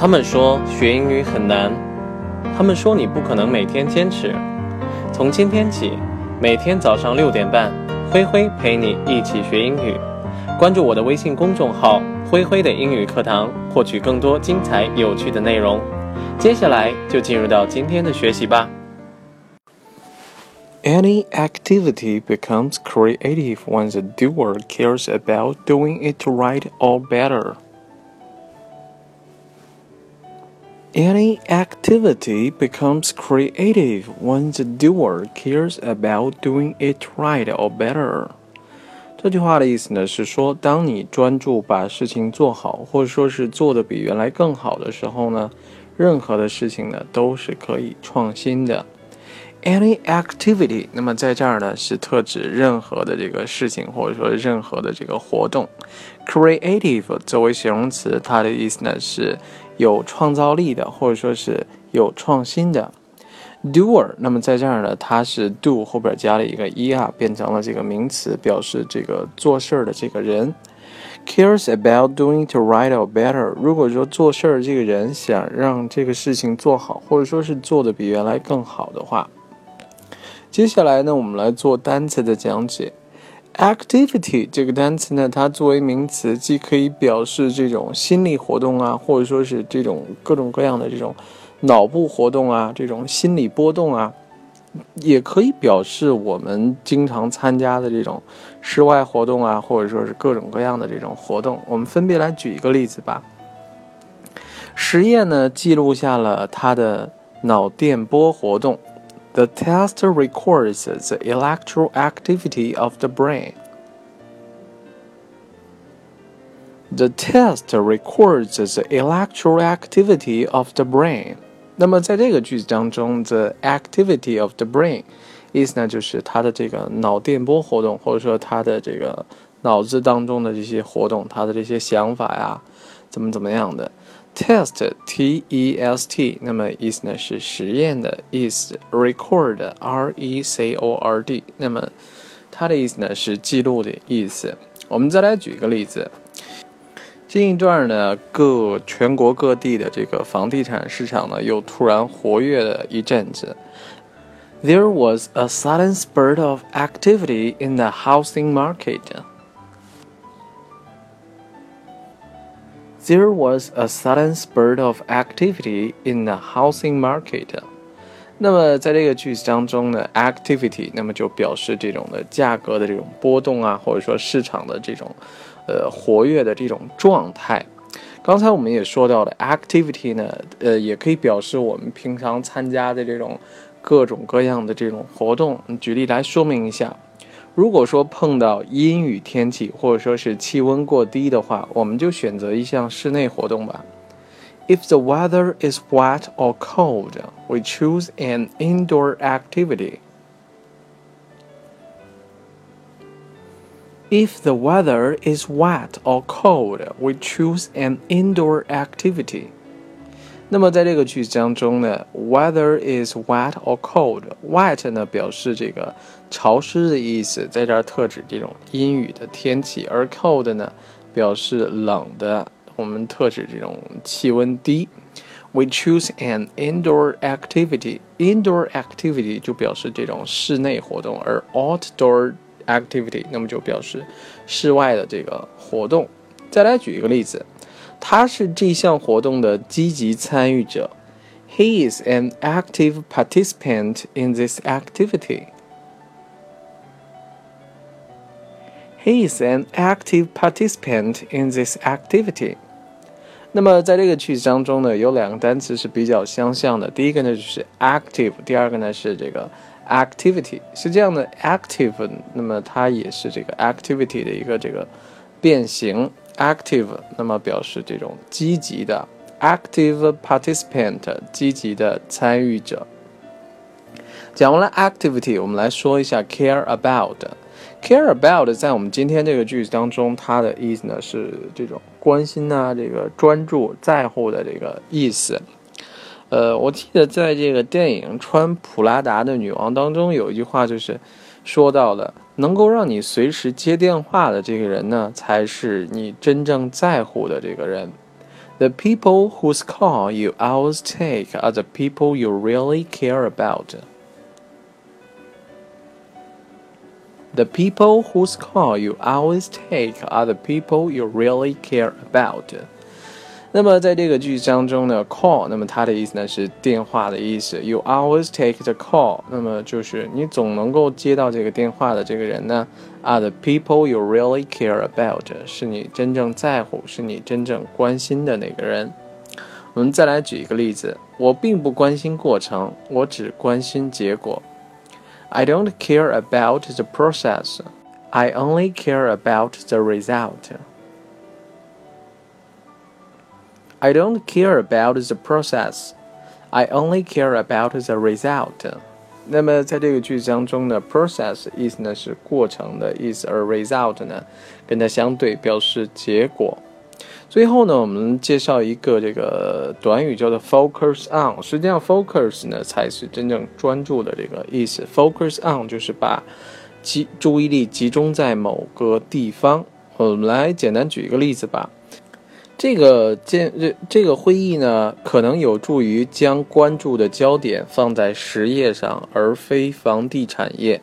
他们说学英语很难，他们说你不可能每天坚持。从今天起，每天早上六点半，灰灰陪你一起学英语。关注我的微信公众号“灰灰的英语课堂”，获取更多精彩有趣的内容。接下来就进入到今天的学习吧。Any activity becomes creative when the doer cares about doing it right or better. Any activity becomes creative when the doer cares about doing it right or better。这句话的意思呢是说，当你专注把事情做好，或者说是做的比原来更好的时候呢，任何的事情呢都是可以创新的。Any activity，那么在这儿呢是特指任何的这个事情，或者说任何的这个活动。Creative 作为形容词，它的意思呢是有创造力的，或者说是有创新的。Doer，那么在这儿呢，它是 do 后边加了一个 er，变成了这个名词，表示这个做事儿的这个人。Cares about doing to right or better。如果说做事儿这个人想让这个事情做好，或者说是做的比原来更好的话。接下来呢，我们来做单词的讲解。Activity 这个单词呢，它作为名词，既可以表示这种心理活动啊，或者说是这种各种各样的这种脑部活动啊，这种心理波动啊，也可以表示我们经常参加的这种室外活动啊，或者说是各种各样的这种活动。我们分别来举一个例子吧。实验呢，记录下了他的脑电波活动。The test records the electrical activity of the brain. The test records the electrical activity of the brain. 那么在这个句子当中，the activity of the brain 意思呢就是它的这个脑电波活动，或者说它的这个脑子当中的这些活动，它的这些想法呀，怎么怎么样的。 Test T E S T，那么意思呢是实验的意思。Record R E C O R D，那么它的意思呢是记录的意思。我们再来举一个例子。近一段呢，各全国各地的这个房地产市场呢又突然活跃了一阵子。There was a sudden spurt of activity in the housing market. There was a sudden spurt of activity in the housing market。那么在这个句子当中呢，activity 那么就表示这种的价格的这种波动啊，或者说市场的这种呃活跃的这种状态。刚才我们也说到了，activity 呢，呃，也可以表示我们平常参加的这种各种各样的这种活动。举例来说明一下。如果说碰到阴雨天气，或者说是气温过低的话，我们就选择一项室内活动吧。If the weather is wet or cold, we choose an indoor activity. If the weather is wet or cold, we choose an indoor activity. 那么在这个句子当中呢，whether is wet or cold，wet 呢表示这个潮湿的意思，在这儿特指这种阴雨的天气，而 cold 呢表示冷的，我们特指这种气温低。We choose an indoor activity. Indoor activity 就表示这种室内活动，而 outdoor activity 那么就表示室外的这个活动。再来举一个例子。他是这项活动的积极参与者。He is an active participant in this activity. He is an active participant in this activity. 那么在这个句子当中呢，有两个单词是比较相像的。第一个呢就是 active，第二个呢是这个 activity。是这样的，active，那么它也是这个 activity 的一个这个变形。 active，那么表示这种积极的 active participant，积极的参与者。讲完了 activity，我们来说一下 care about。care about 在我们今天这个句子当中，它的意思呢是这种关心啊，这个专注、在乎的这个意思。呃，我记得在这个电影《穿普拉达的女王》当中有一句话，就是说到了。能够让你随时接电话的这个人呢，才是你真正在乎的这个人。 The people whose call you always take are the people you really care about. The people whose call you always take are the people you really care about. 那么在这个句子当中呢，call，那么它的意思呢是电话的意思。You always take the call，那么就是你总能够接到这个电话的这个人呢，are the people you really care about，是你真正在乎，是你真正关心的那个人。我们再来举一个例子，我并不关心过程，我只关心结果。I don't care about the process. I only care about the result. I don't care about the process. I only care about the result. 那么在这个句子当中呢，process 意思呢是过程的意思，而 result 呢跟它相对，表示结果。最后呢，我们介绍一个这个短语叫做 focus on。实际上，focus 呢才是真正专注的这个意思。focus on 就是把集注意力集中在某个地方。我们来简单举一个例子吧。这个建这这个会议呢，可能有助于将关注的焦点放在实业上，而非房地产业。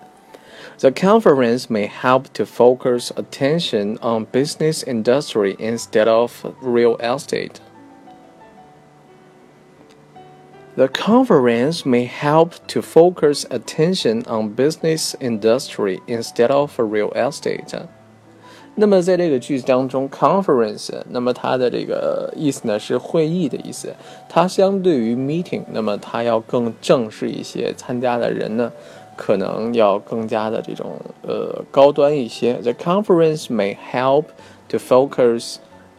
The conference may help to focus attention on business industry instead of real estate. The conference may help to focus attention on business industry instead of real estate. 那么在这个句子当中，conference，那么它的这个意思呢是会议的意思，它相对于 meeting，那么它要更正式一些，参加的人呢可能要更加的这种呃高端一些。The conference may help to focus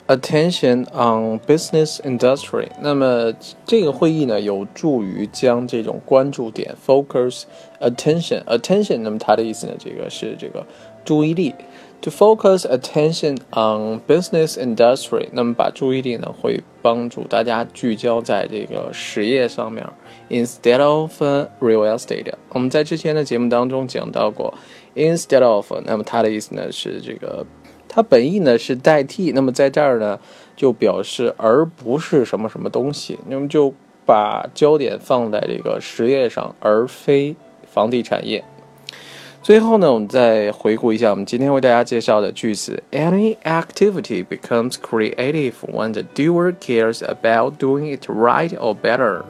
attention on business industry。那么这个会议呢，有助于将这种关注点 focus attention attention。那么它的意思呢，这个是这个注意力。To focus attention on business industry，那么把注意力呢会帮助大家聚焦在这个实业上面，instead of real estate。我们在之前的节目当中讲到过，instead of，那么它的意思呢是这个，它本意呢是代替，那么在这儿呢就表示而不是什么什么东西，那么就把焦点放在这个实业上，而非房地产业。最后呢，我们再回顾一下我们今天为大家介绍的句子：Any activity becomes creative when the doer cares about doing it right or better。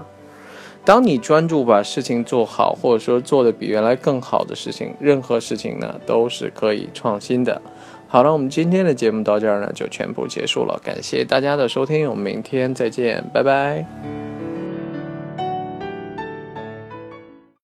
当你专注把事情做好，或者说做的比原来更好的事情，任何事情呢都是可以创新的。好了，我们今天的节目到这儿呢就全部结束了，感谢大家的收听，我们明天再见，拜拜。